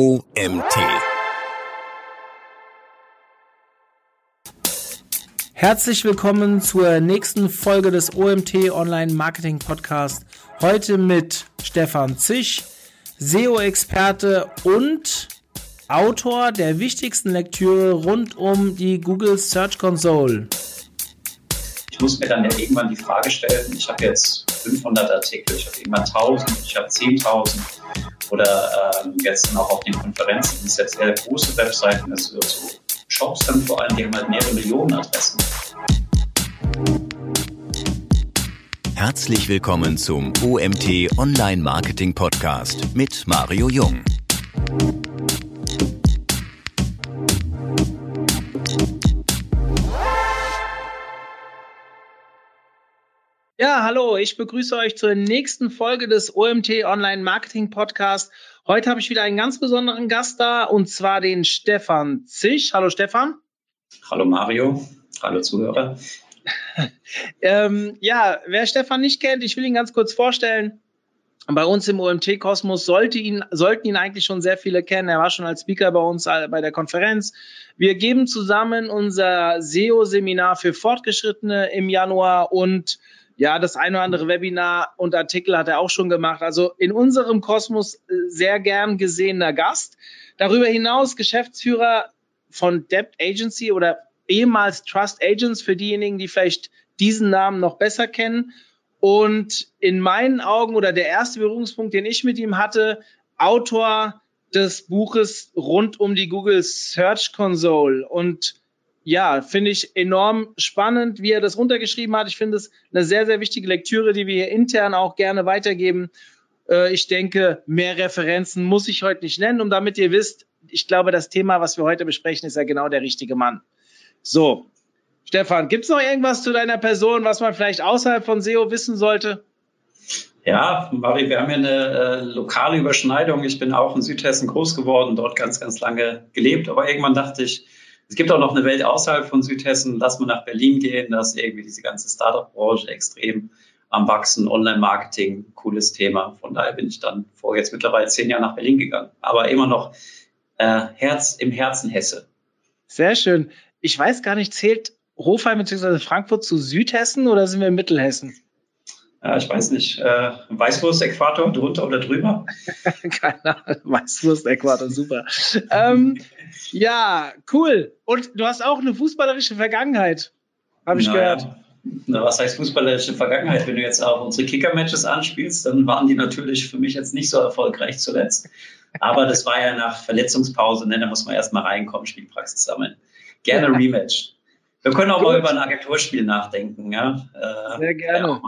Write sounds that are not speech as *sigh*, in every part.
OMT. Herzlich willkommen zur nächsten Folge des OMT Online Marketing Podcast. Heute mit Stefan Zisch, SEO-Experte und Autor der wichtigsten Lektüre rund um die Google Search Console. Ich muss mir dann ja irgendwann die Frage stellen, ich habe jetzt 500 Artikel, ich habe irgendwann 1000, ich habe 10.000 oder ähm, jetzt auch auf den Konferenzen, ist jetzt sehr große Webseiten, das wird so Shops dann vor allem, die haben halt mehrere Millionen Adressen. Herzlich willkommen zum OMT Online Marketing Podcast mit Mario Jung. Ja, hallo, ich begrüße euch zur nächsten Folge des OMT Online Marketing Podcast. Heute habe ich wieder einen ganz besonderen Gast da und zwar den Stefan Zisch. Hallo Stefan. Hallo Mario, hallo Zuhörer. *laughs* ähm, ja, wer Stefan nicht kennt, ich will ihn ganz kurz vorstellen. Bei uns im OMT-Kosmos sollte ihn, sollten ihn eigentlich schon sehr viele kennen. Er war schon als Speaker bei uns äh, bei der Konferenz. Wir geben zusammen unser SEO-Seminar für Fortgeschrittene im Januar und ja, das eine oder andere Webinar und Artikel hat er auch schon gemacht. Also in unserem Kosmos äh, sehr gern gesehener Gast. Darüber hinaus Geschäftsführer von Debt Agency oder ehemals Trust Agents für diejenigen, die vielleicht diesen Namen noch besser kennen. Und in meinen Augen oder der erste Berührungspunkt, den ich mit ihm hatte, Autor des Buches rund um die Google Search Console. Und ja, finde ich enorm spannend, wie er das runtergeschrieben hat. Ich finde es eine sehr, sehr wichtige Lektüre, die wir hier intern auch gerne weitergeben. Äh, ich denke, mehr Referenzen muss ich heute nicht nennen, um damit ihr wisst, ich glaube, das Thema, was wir heute besprechen, ist ja genau der richtige Mann. So, Stefan, gibt es noch irgendwas zu deiner Person, was man vielleicht außerhalb von SEO wissen sollte? Ja, Mari, wir haben ja eine äh, lokale Überschneidung. Ich bin auch in Südhessen groß geworden, dort ganz, ganz lange gelebt. Aber irgendwann dachte ich, es gibt auch noch eine Welt außerhalb von Südhessen. Lass mal nach Berlin gehen. Da ist irgendwie diese ganze Startup-Branche extrem am Wachsen. Online-Marketing, cooles Thema. Von daher bin ich dann vor jetzt mittlerweile zehn Jahren nach Berlin gegangen. Aber immer noch äh, Herz im Herzen Hesse. Sehr schön. Ich weiß gar nicht, zählt Hofheim bzw. Frankfurt zu Südhessen oder sind wir in Mittelhessen? Ja, ich weiß nicht. Äh, Weißwurst-Äquator drunter oder drüber? *laughs* Keine Ahnung. Weißwurst-Äquator, super. ähm, ja, cool. Und du hast auch eine fußballerische Vergangenheit, habe ich naja. gehört. Na, was heißt fußballerische Vergangenheit? Wenn du jetzt auch unsere Kicker-Matches anspielst, dann waren die natürlich für mich jetzt nicht so erfolgreich zuletzt. Aber das war ja nach Verletzungspause, ne? da muss man erstmal reinkommen, Spielpraxis sammeln. Gerne Rematch. Wir können auch Gut. mal über ein Agenturspiel nachdenken. Ja? Äh, Sehr gerne.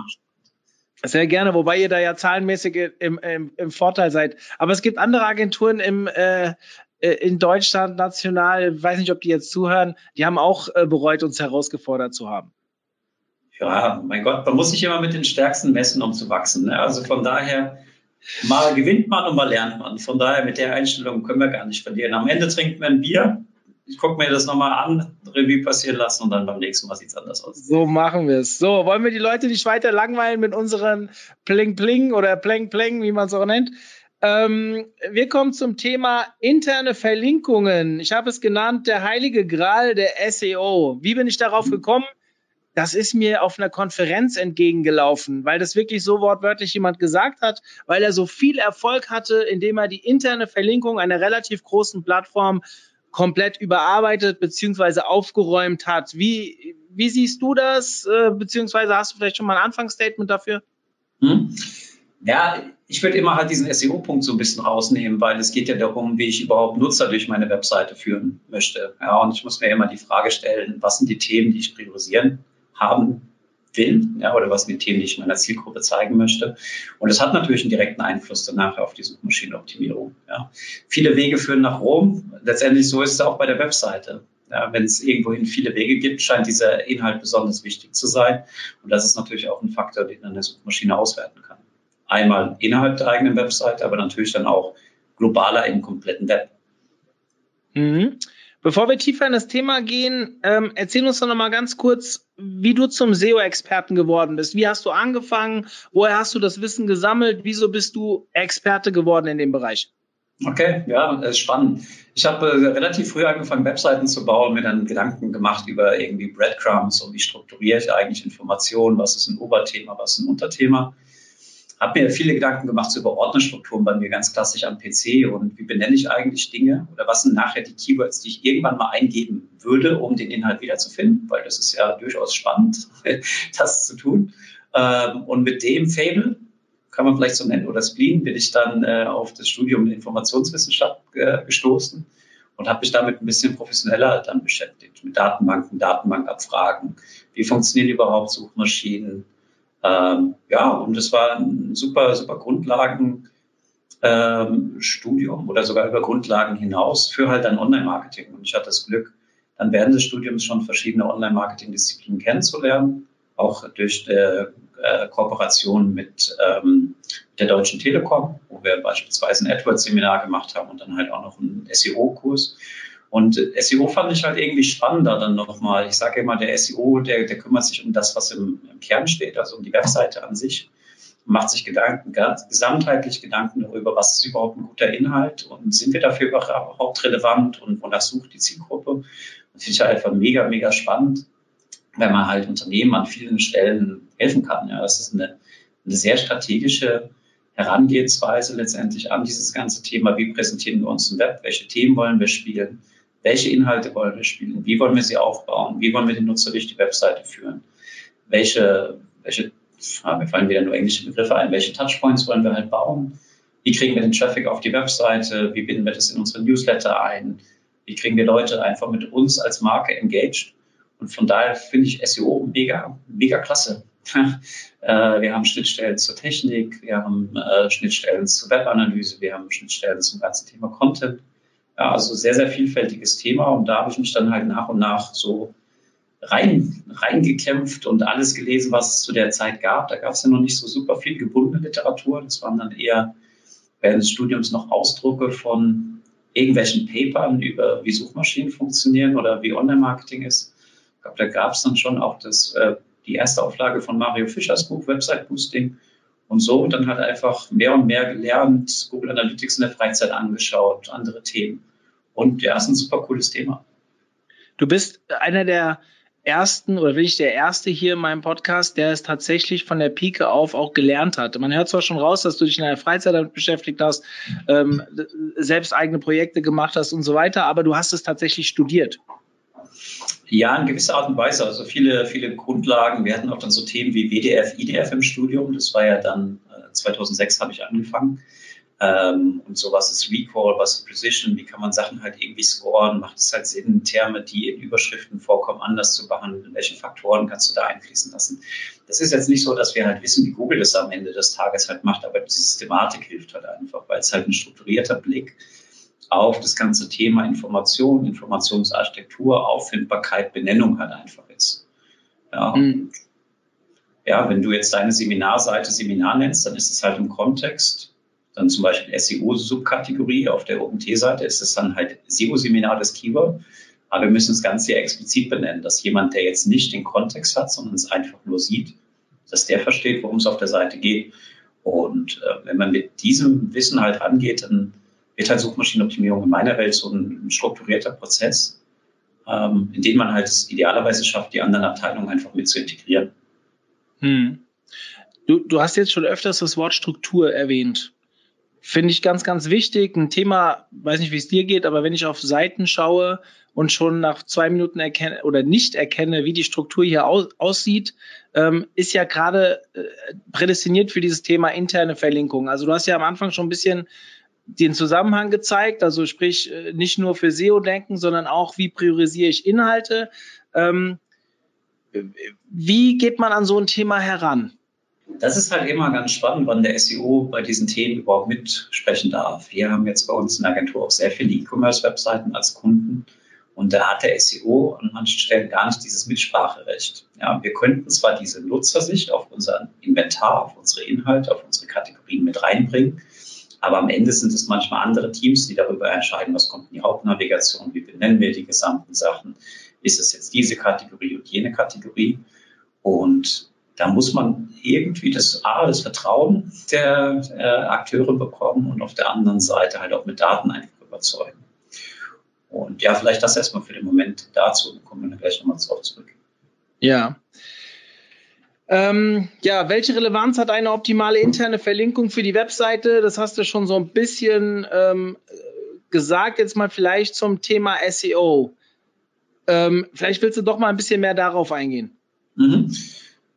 Sehr gerne, wobei ihr da ja zahlenmäßig im, im, im Vorteil seid. Aber es gibt andere Agenturen im, äh, äh in Deutschland national, weiß nicht, ob die jetzt zuhören, die haben auch äh, bereut, uns herausgefordert zu haben. Ja, mein Gott, man muss sich immer mit den Stärksten messen, um zu wachsen. Ne? Also von daher, mal gewinnt man und mal lernt man. Von daher, mit der Einstellung können wir gar nicht verlieren. Am Ende trinkt man ein Bier ich gucke mir das nochmal an, Revue passieren lassen und dann beim nächsten Mal sieht es anders aus. So machen wir es. So, wollen wir die Leute nicht weiter langweilen mit unseren Pling Pling oder Pling Pling, wie man es auch nennt? Ähm, wir kommen zum Thema interne Verlinkungen. Ich habe es genannt, der heilige Gral der SEO. Wie bin ich darauf gekommen? Das ist mir auf einer Konferenz entgegengelaufen, weil das wirklich so wortwörtlich jemand gesagt hat, weil er so viel Erfolg hatte, indem er die interne Verlinkung einer relativ großen Plattform komplett überarbeitet beziehungsweise aufgeräumt hat. Wie, wie siehst du das? Äh, beziehungsweise hast du vielleicht schon mal ein Anfangsstatement dafür? Hm. Ja, ich würde immer halt diesen SEO-Punkt so ein bisschen rausnehmen, weil es geht ja darum, wie ich überhaupt Nutzer durch meine Webseite führen möchte. Ja, und ich muss mir immer die Frage stellen, was sind die Themen, die ich priorisieren haben will, ja, oder was sind die Themen, die ich meiner Zielgruppe zeigen möchte. Und es hat natürlich einen direkten Einfluss danach auf die Suchmaschinenoptimierung. Ja. Viele Wege führen nach Rom. Letztendlich so ist es auch bei der Webseite. Ja, Wenn es irgendwohin viele Wege gibt, scheint dieser Inhalt besonders wichtig zu sein. Und das ist natürlich auch ein Faktor, den eine Suchmaschine auswerten kann. Einmal innerhalb der eigenen Webseite, aber natürlich dann auch globaler im kompletten Web. Mhm. Bevor wir tiefer in das Thema gehen, ähm, erzähl uns doch noch mal ganz kurz, wie du zum SEO-Experten geworden bist. Wie hast du angefangen? Woher hast du das Wissen gesammelt? Wieso bist du Experte geworden in dem Bereich? Okay, ja, ist spannend. Ich habe äh, relativ früh angefangen, Webseiten zu bauen, mir dann Gedanken gemacht über irgendwie Breadcrumbs und wie strukturiere ich eigentlich Informationen, was ist ein Oberthema, was ist ein Unterthema. Habe mir viele Gedanken gemacht über Ordnerstrukturen bei mir ganz klassisch am PC und wie benenne ich eigentlich Dinge oder was sind nachher die Keywords, die ich irgendwann mal eingeben würde, um den Inhalt wiederzufinden, weil das ist ja durchaus spannend, *laughs* das zu tun. Ähm, und mit dem Fable, kann man vielleicht so nennen, oder Spleen, bin ich dann äh, auf das Studium der Informationswissenschaft äh, gestoßen und habe mich damit ein bisschen professioneller dann beschäftigt, mit Datenbanken, Datenbankabfragen, wie funktionieren überhaupt Suchmaschinen, ähm, ja, und es war ein super, super Grundlagenstudium ähm, oder sogar über Grundlagen hinaus für halt ein Online-Marketing. Und ich hatte das Glück, dann während des Studiums schon verschiedene Online-Marketing-Disziplinen kennenzulernen, auch durch äh, Kooperation mit ähm, der Deutschen Telekom, wo wir beispielsweise ein AdWords-Seminar gemacht haben und dann halt auch noch einen SEO-Kurs. Und SEO fand ich halt irgendwie spannender dann nochmal. Ich sage immer, der SEO, der, der kümmert sich um das, was im, im Kern steht, also um die Webseite an sich macht sich Gedanken, ganz gesamtheitlich Gedanken darüber, was ist überhaupt ein guter Inhalt und sind wir dafür überhaupt relevant und wonach sucht die Zielgruppe. Das finde ich halt einfach mega, mega spannend, wenn man halt Unternehmen an vielen Stellen helfen kann. Ja, das ist eine, eine sehr strategische Herangehensweise letztendlich an dieses ganze Thema. Wie präsentieren wir uns im Web? Welche Themen wollen wir spielen? Welche Inhalte wollen wir spielen, wie wollen wir sie aufbauen, wie wollen wir den Nutzer durch die Webseite führen, welche, welche, ah, mir fallen wieder nur englische Begriffe ein, welche Touchpoints wollen wir halt bauen, wie kriegen wir den Traffic auf die Webseite, wie binden wir das in unsere Newsletter ein, wie kriegen wir Leute einfach mit uns als Marke engaged. Und von daher finde ich SEO mega, mega klasse. *laughs* Äh, wir haben Schnittstellen zur Technik, wir haben äh, Schnittstellen zur Webanalyse, wir haben Schnittstellen zum ganzen Thema Content. Ja, also sehr, sehr vielfältiges Thema und da habe ich mich dann halt nach und nach so rein, reingekämpft und alles gelesen, was es zu der Zeit gab. Da gab es ja noch nicht so super viel gebundene Literatur. Das waren dann eher während des Studiums noch Ausdrucke von irgendwelchen Papern über, wie Suchmaschinen funktionieren oder wie Online-Marketing ist. Ich glaube, da gab es dann schon auch das, äh, die erste Auflage von Mario Fischers Buch, Website Boosting. Und so dann halt einfach mehr und mehr gelernt, Google Analytics in der Freizeit angeschaut, andere Themen. Und ja, ist ein super cooles Thema. Du bist einer der ersten oder will ich der erste hier in meinem Podcast, der es tatsächlich von der Pike auf auch gelernt hat. Man hört zwar schon raus, dass du dich in der Freizeit damit beschäftigt hast, ähm, selbst eigene Projekte gemacht hast und so weiter, aber du hast es tatsächlich studiert. Ja, in gewisser Art und Weise. Also viele, viele Grundlagen. Wir hatten auch dann so Themen wie WDF, IDF im Studium. Das war ja dann äh, 2006 habe ich angefangen. Ähm, und so was ist Recall, was ist Precision, wie kann man Sachen halt irgendwie scoren, macht es halt Sinn, Terme, die in Überschriften vorkommen, anders zu behandeln, welche Faktoren kannst du da einfließen lassen. Das ist jetzt nicht so, dass wir halt wissen, wie Google das am Ende des Tages halt macht, aber die Systematik hilft halt einfach, weil es halt ein strukturierter Blick auf das ganze Thema Information, Informationsarchitektur, Auffindbarkeit, Benennung halt einfach ist. Ja, mhm. ja, wenn du jetzt deine Seminarseite Seminar nennst, dann ist es halt im Kontext, dann zum Beispiel SEO-Subkategorie auf der OMT-Seite ist es dann halt SEO-Seminar das Keyword. Aber wir müssen es ganz sehr explizit benennen, dass jemand, der jetzt nicht den Kontext hat, sondern es einfach nur sieht, dass der versteht, worum es auf der Seite geht. Und äh, wenn man mit diesem Wissen halt rangeht, dann wird halt Suchmaschinenoptimierung in meiner Welt so ein, strukturierter Prozess, ähm, in dem man halt idealerweise schafft, die anderen Abteilungen einfach mit zu integrieren. Hm. Du, du hast jetzt schon öfters das Wort Struktur erwähnt. Finde ich ganz, ganz wichtig. Ein Thema, weiß nicht, wie es dir geht, aber wenn ich auf Seiten schaue und schon nach zwei Minuten erkenne oder nicht erkenne, wie die Struktur hier aus, aussieht, ähm, ist ja gerade äh, prädestiniert für dieses Thema interne Verlinkung. Also du hast ja am Anfang schon ein bisschen den Zusammenhang gezeigt, also sprich äh, nicht nur für SEO-Denken, sondern auch, wie priorisiere ich Inhalte. Ähm, wie geht man an so ein Thema heran? Das ist halt immer ganz spannend, wann der SEO bei diesen Themen überhaupt mitsprechen darf. Wir haben jetzt bei uns in der Agentur auch sehr viele E-Commerce-Webseiten als Kunden. Und da hat der SEO an manchen Stellen gar nicht dieses Mitspracherecht. Ja, wir könnten zwar diese Nutzersicht auf unser Inventar, auf unsere Inhalte, auf unsere Kategorien mit reinbringen, aber am Ende sind es manchmal andere Teams, die darüber entscheiden, was kommt in die Hauptnavigation, wie benennen wir die gesamten Sachen. Ist es jetzt diese Kategorie und jene Kategorie? Und da muss man irgendwie das A, das Vertrauen der äh, Akteure bekommen und auf der anderen Seite halt auch mit Daten einfach überzeugen. Und ja, vielleicht das erstmal für den Moment dazu, kommen wir dann gleich nochmal drauf zurück. Ja. Ähm, ja, welche Relevanz hat eine optimale interne Verlinkung für die Webseite? Das hast du schon so ein bisschen ähm, gesagt, jetzt mal vielleicht zum Thema SEO. Ähm, vielleicht willst du doch mal ein bisschen mehr darauf eingehen. Mhm.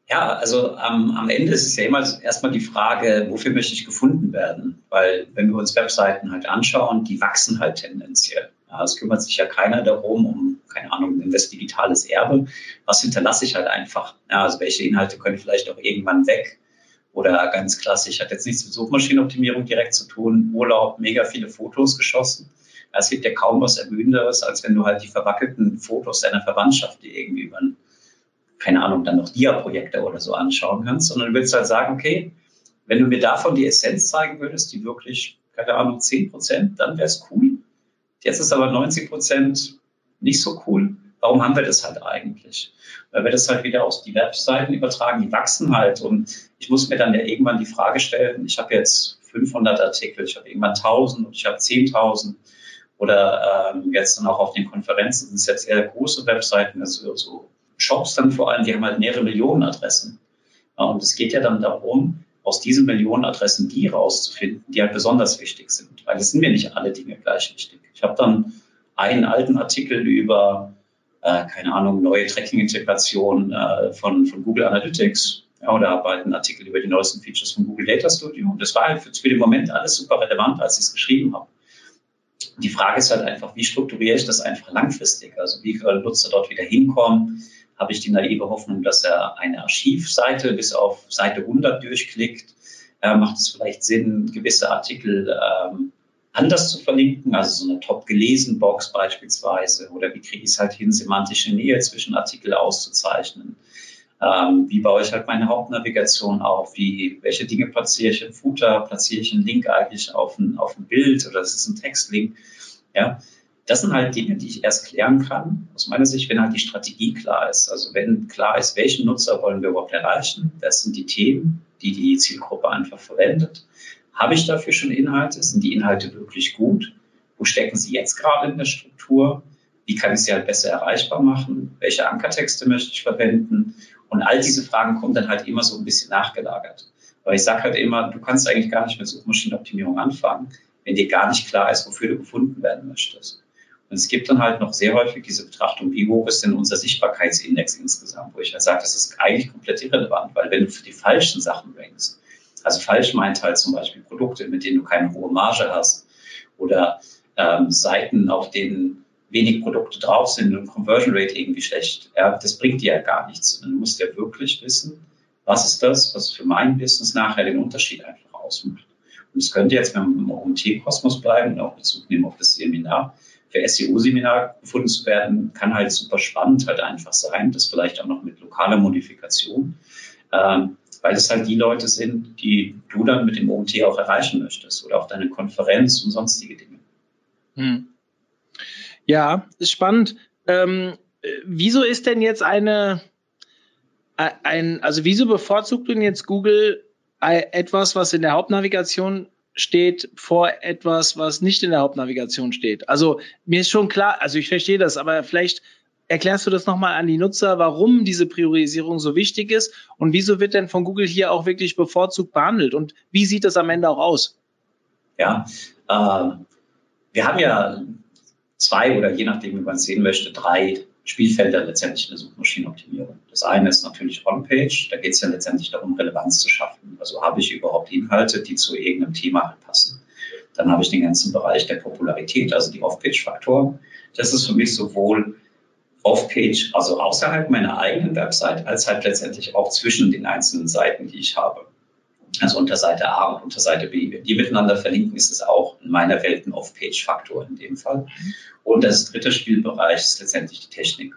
Ja, also am, am Ende ist es ja immer erstmal die Frage, wofür möchte ich gefunden werden? Weil wenn wir uns Webseiten halt anschauen, die wachsen halt tendenziell. Ja, es kümmert sich ja keiner darum, um, keine Ahnung, um das digitales Erbe. Was hinterlasse ich halt einfach? Ja, also welche Inhalte können vielleicht auch irgendwann weg? Oder ganz klassisch, hat jetzt nichts mit Suchmaschinenoptimierung direkt zu tun, Urlaub, mega viele Fotos geschossen. Ja, es gibt ja kaum was Ermüdenderes, als wenn du halt die verwackelten Fotos deiner Verwandtschaft, die irgendwie über ein keine Ahnung, dann noch Dia-Projekte oder so anschauen kannst, sondern du willst halt sagen, okay, wenn du mir davon die Essenz zeigen würdest, die wirklich, keine Ahnung, 10 Prozent, dann wäre es cool. Jetzt ist aber 90 Prozent nicht so cool. Warum haben wir das halt eigentlich? Weil wir das halt wieder aus die Webseiten übertragen, die wachsen halt und ich muss mir dann ja irgendwann die Frage stellen, ich habe jetzt 500 Artikel, ich habe irgendwann 1000 und ich habe 10.000 oder ähm, jetzt dann auch auf den Konferenzen sind es jetzt eher große Webseiten, also so Shops dann vor allem, die haben halt mehrere Millionen Adressen. Und es geht ja dann darum, aus diesen Millionen Adressen die rauszufinden, die halt besonders wichtig sind. Weil es sind mir nicht alle Dinge gleich wichtig. Ich habe dann einen alten Artikel über, äh, keine Ahnung, neue Tracking-Integration äh, von, von Google Analytics ja, oder habe halt einen Artikel über die neuesten Features von Google Data Studio. Und das war halt für, für den Moment alles super relevant, als ich es geschrieben habe. Die Frage ist halt einfach, wie strukturiere ich das einfach langfristig? Also wie können Nutzer dort wieder hinkommen? Habe ich die naive Hoffnung, dass er eine Archivseite bis auf Seite 100 durchklickt. Äh, macht es vielleicht Sinn, gewisse Artikel ähm, anders zu verlinken, also so eine Top-gelesen-Box beispielsweise, oder wie kriege ich es halt hin, semantische Nähe zwischen Artikel auszuzeichnen? Ähm, wie baue ich halt meine Hauptnavigation auf? Wie, welche Dinge platziere ich im Footer? Platziere ich einen Link eigentlich auf ein, auf ein Bild oder ist es ein Textlink? Ja, das sind halt Dinge, die ich erst klären kann, aus meiner Sicht, wenn halt die Strategie klar ist. Also wenn klar ist, welchen Nutzer wollen wir überhaupt erreichen, das sind die Themen, die die Zielgruppe einfach verwendet. Habe ich dafür schon Inhalte? Sind die Inhalte wirklich gut? Wo stecken sie jetzt gerade in der Struktur? Wie kann ich sie halt besser erreichbar machen? Welche Ankertexte möchte ich verwenden? Und all diese Fragen kommen dann halt immer so ein bisschen nachgelagert. Weil ich sage halt immer, du kannst eigentlich gar nicht mit Suchmaschinenoptimierung anfangen, wenn dir gar nicht klar ist, wofür du gefunden werden möchtest. Und es gibt dann halt noch sehr häufig diese Betrachtung, wie hoch ist denn unser Sichtbarkeitsindex insgesamt, wo ich halt sage, das ist eigentlich komplett irrelevant, weil wenn du für die falschen Sachen rankst, also falsch meint halt zum Beispiel Produkte, mit denen du keine hohe Marge hast oder ähm, Seiten, auf denen wenig Produkte drauf sind und Conversion Rate irgendwie schlecht, ja, das bringt dir ja gar nichts. Du musst ja wirklich wissen, was ist das, was für mein Business nachher den Unterschied einfach ausmacht. Und es könnte jetzt, wenn wir im OMT-Kosmos bleiben und auch Bezug nehmen auf das Seminar, für SEO-Seminar gefunden zu werden, kann halt super spannend halt einfach sein. Das vielleicht auch noch mit lokaler Modifikation, ähm, weil es halt die Leute sind, die du dann mit dem OMT auch erreichen möchtest oder auch deine Konferenz und sonstige Dinge. Hm. Ja, ist spannend. Ähm, wieso ist denn jetzt eine, äh, ein, also wieso bevorzugt denn jetzt Google äh, etwas, was in der Hauptnavigation steht vor etwas, was nicht in der Hauptnavigation steht. Also mir ist schon klar, also ich verstehe das, aber vielleicht erklärst du das nochmal an die Nutzer, warum diese Priorisierung so wichtig ist und wieso wird denn von Google hier auch wirklich bevorzugt behandelt und wie sieht das am Ende auch aus? Ja, äh, wir haben ja zwei oder je nachdem, wie man es sehen möchte, drei Spielfelder letztendlich in der Suchmaschinenoptimierung. Das eine ist natürlich On-Page. Da geht es ja letztendlich darum, Relevanz zu schaffen. Also habe ich überhaupt Inhalte, die zu irgendeinem Thema halt passen. Dann habe ich den ganzen Bereich der Popularität, also die Off-Page-Faktoren. Das ist für mich sowohl Off-Page, also außerhalb meiner eigenen Website, als halt letztendlich auch zwischen den einzelnen Seiten, die ich habe. Also unter Seite A und unter Seite B. Wenn die miteinander verlinken, ist es auch in meiner Welt ein Off-Page-Faktor in dem Fall. Und das dritte Spielbereich ist letztendlich die Technik.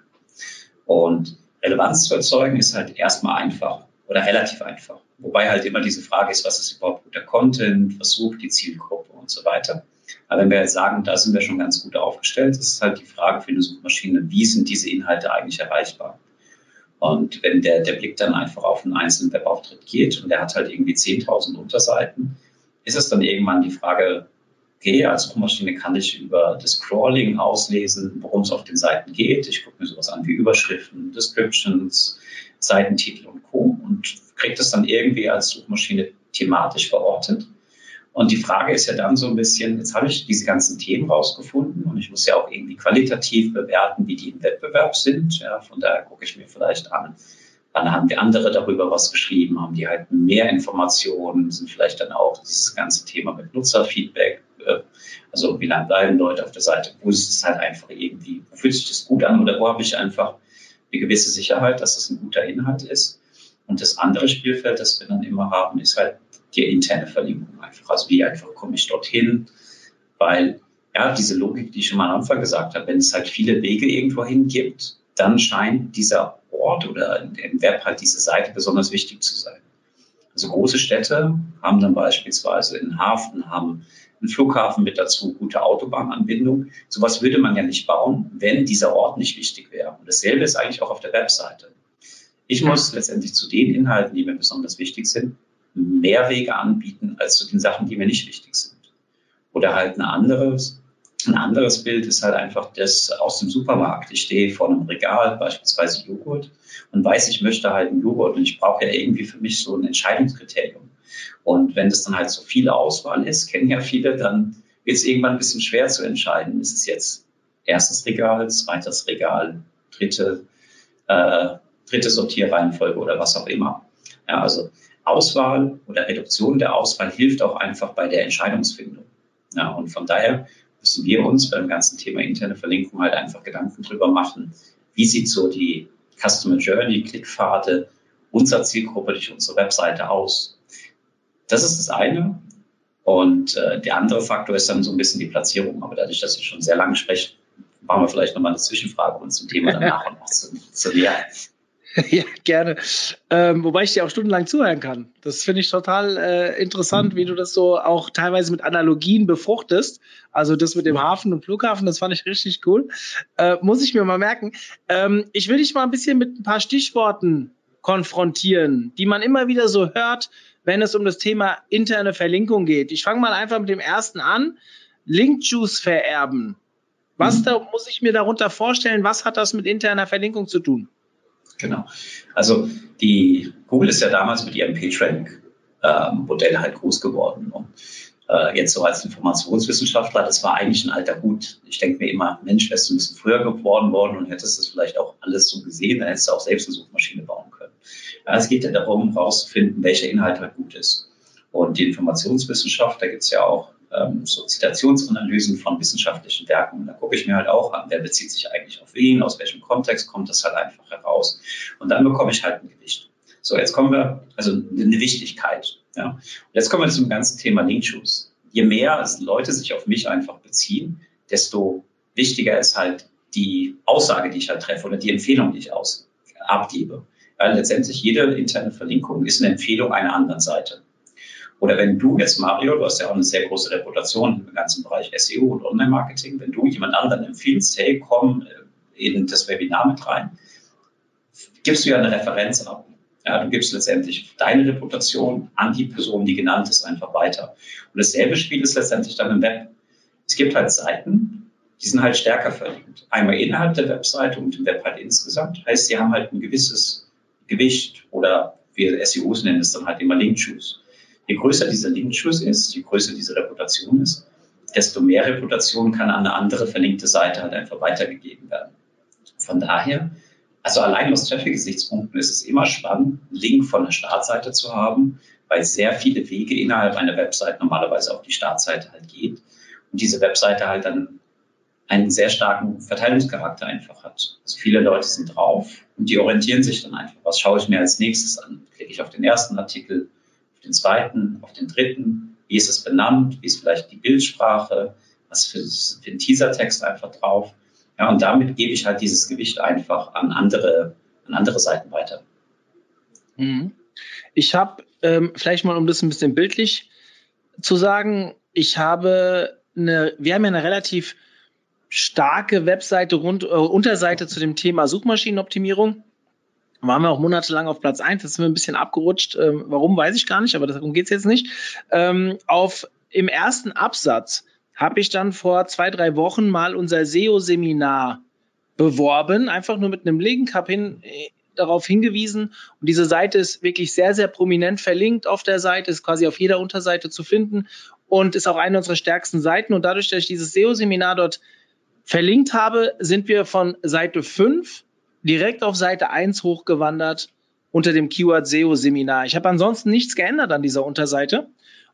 Und Relevanz zu erzeugen ist halt erstmal einfach oder relativ einfach. Wobei halt immer diese Frage ist, was ist überhaupt guter Content, was sucht die Zielgruppe und so weiter. Aber wenn wir jetzt sagen, da sind wir schon ganz gut aufgestellt, ist halt die Frage für eine Suchmaschine, wie sind diese Inhalte eigentlich erreichbar? Und wenn der, der Blick dann einfach auf einen einzelnen Webauftritt geht und der hat halt irgendwie 10.000 Unterseiten, ist es dann irgendwann die Frage, okay, als Suchmaschine kann ich über das Crawling auslesen, worum es auf den Seiten geht. Ich gucke mir sowas an wie Überschriften, Descriptions, Seitentitel und Co. und kriege das dann irgendwie als Suchmaschine thematisch verortet. Und die Frage ist ja dann so ein bisschen, jetzt habe ich diese ganzen Themen rausgefunden und ich muss ja auch irgendwie qualitativ bewerten, wie die im Wettbewerb sind. Ja, von daher gucke ich mir vielleicht an, wann haben die andere darüber was geschrieben, haben die halt mehr Informationen, sind vielleicht dann auch dieses ganze Thema mit Nutzerfeedback, äh, also wie lange bleiben Leute auf der Seite, wo ist es halt einfach irgendwie, wo fühlt sich das gut an oder wo habe ich einfach eine gewisse Sicherheit, dass das ein guter Inhalt ist. Und das andere Spielfeld, das wir dann immer haben, ist halt die interne Verlinkung einfach. Also wie einfach komme ich dorthin, weil ja, diese Logik, die ich schon mal am Anfang gesagt habe, wenn es halt viele Wege irgendwo hin gibt, dann scheint dieser Ort oder im Web halt diese Seite besonders wichtig zu sein. Also große Städte haben dann beispielsweise einen Hafen, haben einen Flughafen mit dazu, gute Autobahnanbindung. Sowas würde man ja nicht bauen, wenn dieser Ort nicht wichtig wäre. Und dasselbe ist eigentlich auch auf der Webseite. Ich muss letztendlich zu den Inhalten, die mir besonders wichtig sind, mehr Wege anbieten als zu den Sachen, die mir nicht wichtig sind. Oder halt ein anderes, ein anderes Bild ist halt einfach das aus dem Supermarkt. Ich stehe vor einem Regal, beispielsweise Joghurt, und weiß, ich möchte halt einen Joghurt und ich brauche ja irgendwie für mich so ein Entscheidungskriterium. Und wenn das dann halt so viele Auswahl ist, kennen ja viele, dann wird es irgendwann ein bisschen schwer zu entscheiden. Ist es jetzt erstes Regal, zweites Regal, dritte, äh, dritte Sortierreihenfolge oder was auch immer. Ja, also Auswahl oder Reduktion der Auswahl hilft auch einfach bei der Entscheidungsfindung. Ja, und von daher müssen wir uns beim ganzen Thema interne Verlinkung halt einfach Gedanken drüber machen, wie sieht so die Customer Journey, Klickpfade unserer Zielgruppe durch unsere Webseite aus. Das ist das eine. Und äh, der andere Faktor ist dann so ein bisschen die Platzierung. Aber dadurch, dass ich schon sehr lange spreche, machen wir vielleicht nochmal eine Zwischenfrage, um uns zum Thema danach und *laughs* noch zu, zu nähern. *laughs* Ja, gerne. Ähm, wobei ich dir auch stundenlang zuhören kann. Das finde ich total äh, interessant, wie du das so auch teilweise mit Analogien befruchtest. Also das mit dem Hafen und Flughafen, das fand ich richtig cool. Äh, muss ich mir mal merken. Ähm, ich will dich mal ein bisschen mit ein paar Stichworten konfrontieren, die man immer wieder so hört, wenn es um das Thema interne Verlinkung geht. Ich fange mal einfach mit dem ersten an. Link-Juice vererben. Was mhm. da muss ich mir darunter vorstellen? Was hat das mit interner Verlinkung zu tun? Genau. Also die Google ist ja damals mit ihrem PageRank-Modell ähm, halt groß geworden. Und äh, jetzt so als Informationswissenschaftler, das war eigentlich ein alter Hut. Ich denke mir immer, Mensch, wärst du ein bisschen früher geworden worden und hättest es vielleicht auch alles so gesehen, dann hättest du auch selbst eine Suchmaschine bauen können. Ja, es geht ja darum, herauszufinden, welcher Inhalt halt gut ist. Und die Informationswissenschaft, da gibt es ja auch ähm, so Zitationsanalysen von wissenschaftlichen Werken. Da gucke ich mir halt auch an, wer bezieht sich eigentlich auf wen, aus welchem Kontext kommt das halt einfach heraus. Und dann bekomme ich halt ein Gewicht. So, jetzt kommen wir, also eine Wichtigkeit. Ja. Und jetzt kommen wir zum ganzen Thema Linkshoes. Je mehr Leute sich auf mich einfach beziehen, desto wichtiger ist halt die Aussage, die ich halt treffe oder die Empfehlung, die ich aus, abgebe. Weil letztendlich jede interne Verlinkung ist eine Empfehlung einer anderen Seite. Oder wenn du jetzt, Mario, du hast ja auch eine sehr große Reputation im ganzen Bereich SEO und Online-Marketing, wenn du jemand anderen empfiehlst, hey, komm äh, in das Webinar mit rein, gibst du ja eine Referenz ab. Ja, du gibst letztendlich deine Reputation an die Person, die genannt ist, einfach weiter. Und dasselbe Spiel ist letztendlich dann im Web. Es gibt halt Seiten, die sind halt stärker verlinkt. Einmal innerhalb der Webseite und im Web halt insgesamt. Heißt, sie haben halt ein gewisses Gewicht oder wir SEOs nennen es dann halt immer Link-Choose. Je größer dieser Linkschuss ist, je größer diese Reputation ist, desto mehr Reputation kann an eine andere verlinkte Seite halt einfach weitergegeben werden. Von daher, also allein aus Traffic-Gesichtspunkten ist es immer spannend, einen Link von der Startseite zu haben, weil sehr viele Wege innerhalb einer Website normalerweise auf die Startseite halt geht und diese Webseite halt dann einen sehr starken Verteilungscharakter einfach hat. Also viele Leute sind drauf und die orientieren sich dann einfach. Was schaue ich mir als nächstes an? Klicke ich auf den ersten Artikel, den zweiten, auf den dritten, wie ist es benannt, wie ist vielleicht die Bildsprache, was für, für ein Teasertext einfach drauf. Ja, und damit gebe ich halt dieses Gewicht einfach an andere, an andere Seiten weiter. Mhm. Ich habe, ähm, vielleicht mal um das ein bisschen bildlich zu sagen, ich habe eine, wir haben ja eine relativ starke Webseite rund, äh, Unterseite zu dem Thema Suchmaschinenoptimierung. Waren wir auch monatelang auf Platz eins. Das sind wir ein bisschen abgerutscht. Ähm, warum, weiß ich gar nicht, aber darum geht's jetzt nicht. Ähm, auf, Im ersten Absatz habe ich dann vor zwei, drei Wochen mal unser SEO-Seminar beworben, einfach nur mit einem Link, habe hin, äh, darauf hingewiesen und diese Seite ist wirklich sehr, sehr prominent verlinkt auf der Seite, ist quasi auf jeder Unterseite zu finden und ist auch eine unserer stärksten Seiten und dadurch, dass ich dieses SEO-Seminar dort verlinkt habe, sind wir von Seite 5 direkt auf Seite 1 hochgewandert unter dem Keyword SEO Seminar. Ich habe ansonsten nichts geändert an dieser Unterseite.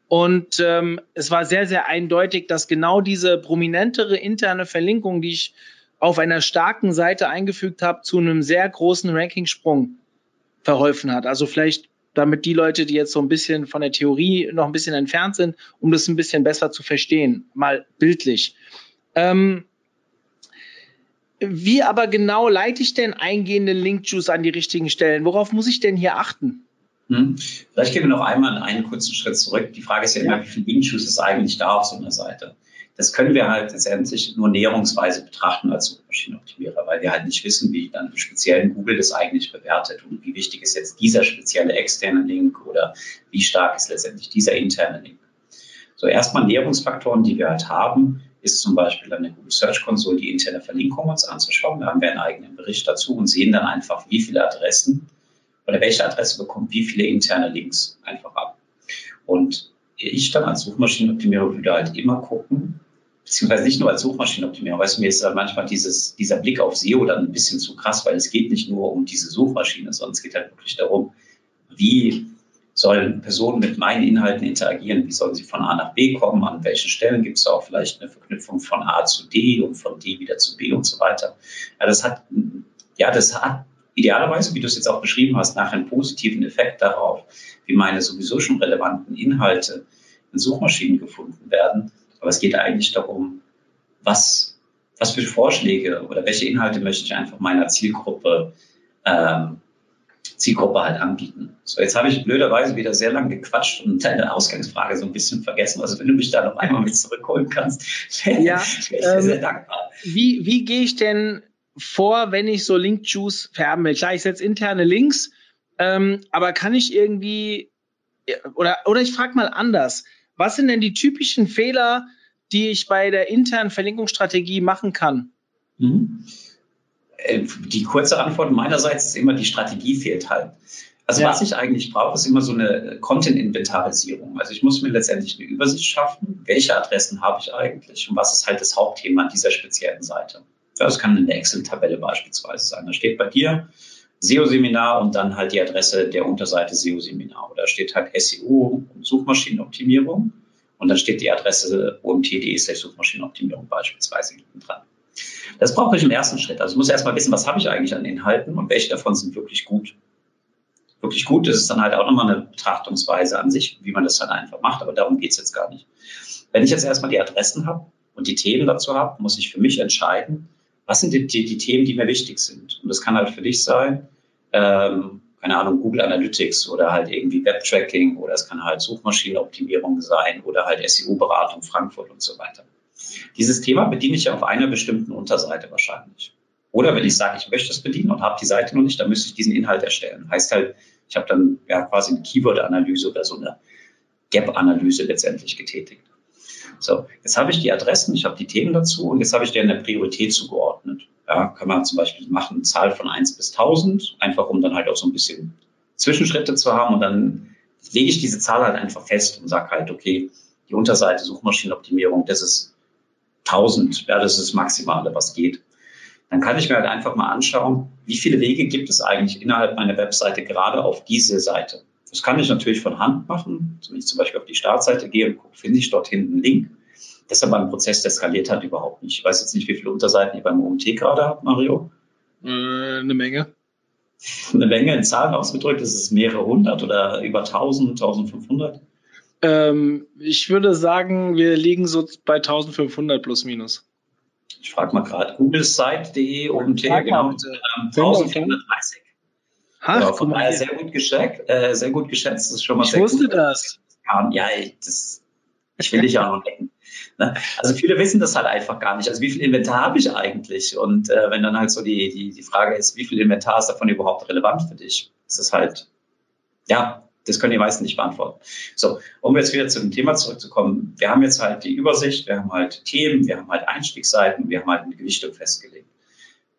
Und ähm, es war sehr, sehr eindeutig, dass genau diese prominentere interne Verlinkung, die ich auf einer starken Seite eingefügt habe, zu einem sehr großen Rankingsprung verholfen hat. Also vielleicht damit die Leute, die jetzt so ein bisschen von der Theorie noch ein bisschen entfernt sind, um das ein bisschen besser zu verstehen, mal bildlich. Ähm, wie aber genau leite ich denn eingehende Link-Juice an die richtigen Stellen? Worauf muss ich denn hier achten? Hm. Vielleicht gehen wir noch einmal einen kurzen Schritt zurück. Die Frage ist ja immer, wie viel Link-Juice ist eigentlich da auf so einer Seite? Das können wir halt letztendlich nur näherungsweise betrachten als Suchmaschinenoptimierer, weil wir halt nicht wissen, wie dann speziell Google das eigentlich bewertet und wie wichtig ist jetzt dieser spezielle externe Link oder wie stark ist letztendlich dieser interne Link. So erstmal Näherungsfaktoren, die wir halt haben, ist zum Beispiel an der Google Search Console die interne Verlinkung uns anzuschauen. Da haben wir einen eigenen Bericht dazu und sehen dann einfach, wie viele Adressen oder welche Adresse bekommt wie viele interne Links einfach ab. Und ich dann als Suchmaschinenoptimierer würde halt immer gucken, beziehungsweise nicht nur als Suchmaschinenoptimierer, weißt du, mir ist halt manchmal dieses, dieser Blick auf SEO dann ein bisschen zu krass, weil es geht nicht nur um diese Suchmaschine, sondern es geht halt wirklich darum, wie sollen Personen mit meinen Inhalten interagieren? Wie sollen sie von A nach B kommen? An welchen Stellen gibt es auch vielleicht eine Verknüpfung von A zu D und von D wieder zu B und so weiter? Ja, das hat, ja, das hat idealerweise, wie du es jetzt auch beschrieben hast, nachher einen positiven Effekt darauf, wie meine sowieso schon relevanten Inhalte in Suchmaschinen gefunden werden. Aber es geht eigentlich darum, was, was für Vorschläge oder welche Inhalte möchte ich einfach meiner Zielgruppe ähm, Zielgruppe halt anbieten. So, jetzt habe ich blöderweise wieder sehr lange gequatscht und deine Ausgangsfrage so ein bisschen vergessen. Also wenn du mich da noch einmal mit zurückholen kannst, *laughs* wäre ja, ich ähm, sehr dankbar. Wie, wie gehe ich denn vor, wenn ich so Link-Juice färben will? Klar, ich setze interne Links, ähm, aber kann ich irgendwie, oder, oder ich frage mal anders, was sind denn die typischen Fehler, die ich bei der internen Verlinkungsstrategie machen kann? Mhm. Äh, die kurze Antwort meinerseits ist immer, die Strategie fehlt halt. Also ja. was ich eigentlich brauche, ist immer so eine Content-Inventarisierung. Also ich muss mir letztendlich eine Übersicht schaffen, welche Adressen habe ich eigentlich und was ist halt das Hauptthema an dieser speziellen Seite. Das kann eine Excel-Tabelle beispielsweise sein. Da steht bei dir SEO-Seminar und dann halt die Adresse der Unterseite SEO-Seminar. Oder steht halt SEO und Suchmaschinenoptimierung und dann steht die Adresse omt.de Suchmaschinenoptimierung beispielsweise hinten dran. Das brauche ich im ersten Schritt. Also ich muss erstmal wissen, was habe ich eigentlich an Inhalten und welche davon sind wirklich gut. Wirklich gut, ist dann halt auch nochmal eine Betrachtungsweise an sich, wie man das dann einfach macht, aber darum geht es jetzt gar nicht. Wenn ich jetzt erstmal die Adressen habe und die Themen dazu habe, muss ich für mich entscheiden, was sind die, die, die Themen, die mir wichtig sind. Und das kann halt für dich sein, ähm, keine Ahnung, Google Analytics oder halt irgendwie Web-Tracking oder es kann halt Suchmaschinenoptimierung sein oder halt SEO-Beratung Frankfurt und so weiter. Dieses Thema bediene ich ja auf einer bestimmten Unterseite wahrscheinlich. Oder wenn ich sage, ich möchte es bedienen und habe die Seite noch nicht, dann müsste ich diesen Inhalt erstellen. Heißt halt, ich habe dann ja quasi eine Keyword-Analyse oder so eine Gap-Analyse letztendlich getätigt. So, jetzt habe ich die Adressen, ich habe die Themen dazu und jetzt habe ich denen eine Priorität zugeordnet. Ja, kann man zum Beispiel machen, Zahl von 1 bis 1000, einfach um dann halt auch so ein bisschen Zwischenschritte zu haben und dann lege ich diese Zahl halt einfach fest und sage halt, okay, die Unterseite Suchmaschinenoptimierung, das ist 1000, ja, das ist das Maximale, was geht. Dann kann ich mir halt einfach mal anschauen, wie viele Wege gibt es eigentlich innerhalb meiner Webseite gerade auf diese Seite. Das kann ich natürlich von Hand machen. Wenn ich zum Beispiel auf die Startseite gehe und gucke, finde ich dort hinten einen Link. Das ist aber ein Prozess, der skaliert hat überhaupt nicht. Ich weiß jetzt nicht, wie viele Unterseiten ihr beim OMT gerade habt, Mario. Äh, eine Menge. Eine Menge in Zahlen ausgedrückt, ist es mehrere hundert oder über 1000, 1500? Ähm, ich würde sagen, wir liegen so bei 1500 plus minus. Ich frage mal gerade googlesite.de und genau, ähm, 1430. Ach, ja, von daher sehr gut geschätzt, äh, sehr gut geschätzt. Das ist schon mal ich wusste gut. das. Ja, das Ich will dich ja auch noch lecken. Ne? Also viele wissen das halt einfach gar nicht. Also wie viel Inventar habe ich eigentlich? Und äh, wenn dann halt so die, die, die Frage ist, wie viel Inventar ist davon überhaupt relevant für dich? Das ist halt, ja, das können die meisten nicht beantworten. So, um jetzt wieder zu dem Thema zurückzukommen. Wir haben jetzt halt die Übersicht, wir haben halt Themen, wir haben halt Einstiegsseiten, wir haben halt eine Gewichtung festgelegt.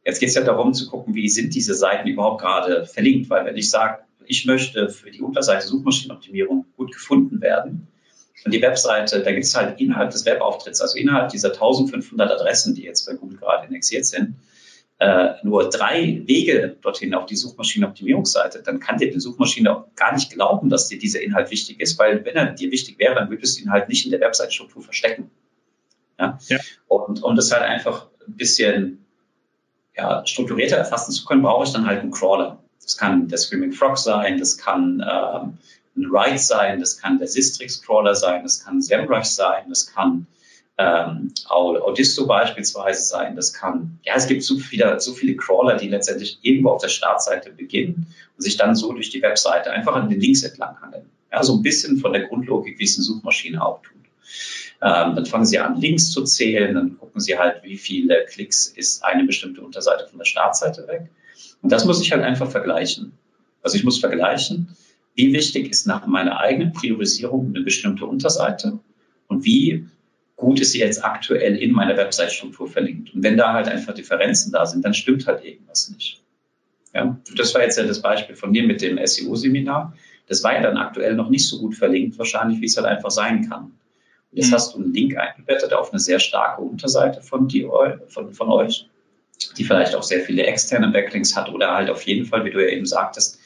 Jetzt geht es ja darum zu gucken, wie sind diese Seiten überhaupt gerade verlinkt, weil wenn ich sage, ich möchte für die Unterseite Suchmaschinenoptimierung gut gefunden werden, und die Webseite, da gibt es halt innerhalb des Webauftritts, also innerhalb dieser 1500 Adressen, die jetzt bei Google gerade indexiert sind, äh, nur drei Wege dorthin auf die Suchmaschinenoptimierungsseite, dann kann dir die Suchmaschine auch gar nicht glauben, dass dir dieser Inhalt wichtig ist, weil wenn er dir wichtig wäre, dann würdest du ihn halt nicht in der Website-Struktur verstecken. Ja? ja. Und um das halt einfach ein bisschen ja, strukturierter erfassen zu können, brauche ich dann halt einen Crawler. Das kann der Screaming Frog sein, das kann ähm, ein Write sein, das kann der Sistrix-Crawler sein, das kann SEMrush sein, das kann ähm, Audisto beispielsweise sein, das kann, ja, es gibt so viele, so viele Crawler, die letztendlich irgendwo auf der Startseite beginnen und sich dann so durch die Webseite einfach an den Links entlang handeln. Ja, so ein bisschen von der Grundlogik, wie es eine Suchmaschine auch tut. Ähm, dann fangen Sie an, Links zu zählen, dann gucken Sie halt, wie viele Klicks ist eine bestimmte Unterseite von der Startseite weg. Und das muss ich halt einfach vergleichen. Also ich muss vergleichen, wie wichtig ist nach meiner eigenen Priorisierung eine bestimmte Unterseite und wie gut ist sie jetzt aktuell in meiner Website-Struktur verlinkt. Und wenn da halt einfach Differenzen da sind, dann stimmt halt irgendwas nicht. Ja, das war jetzt ja das Beispiel von mir mit dem SEO-Seminar. Das war ja dann aktuell noch nicht so gut verlinkt, wahrscheinlich, wie es halt einfach sein kann. Und jetzt mhm. hast du einen Link eingebettet auf eine sehr starke Unterseite von, die, von, von euch, die vielleicht auch sehr viele externe Backlinks hat oder halt auf jeden Fall, wie du ja eben sagtest,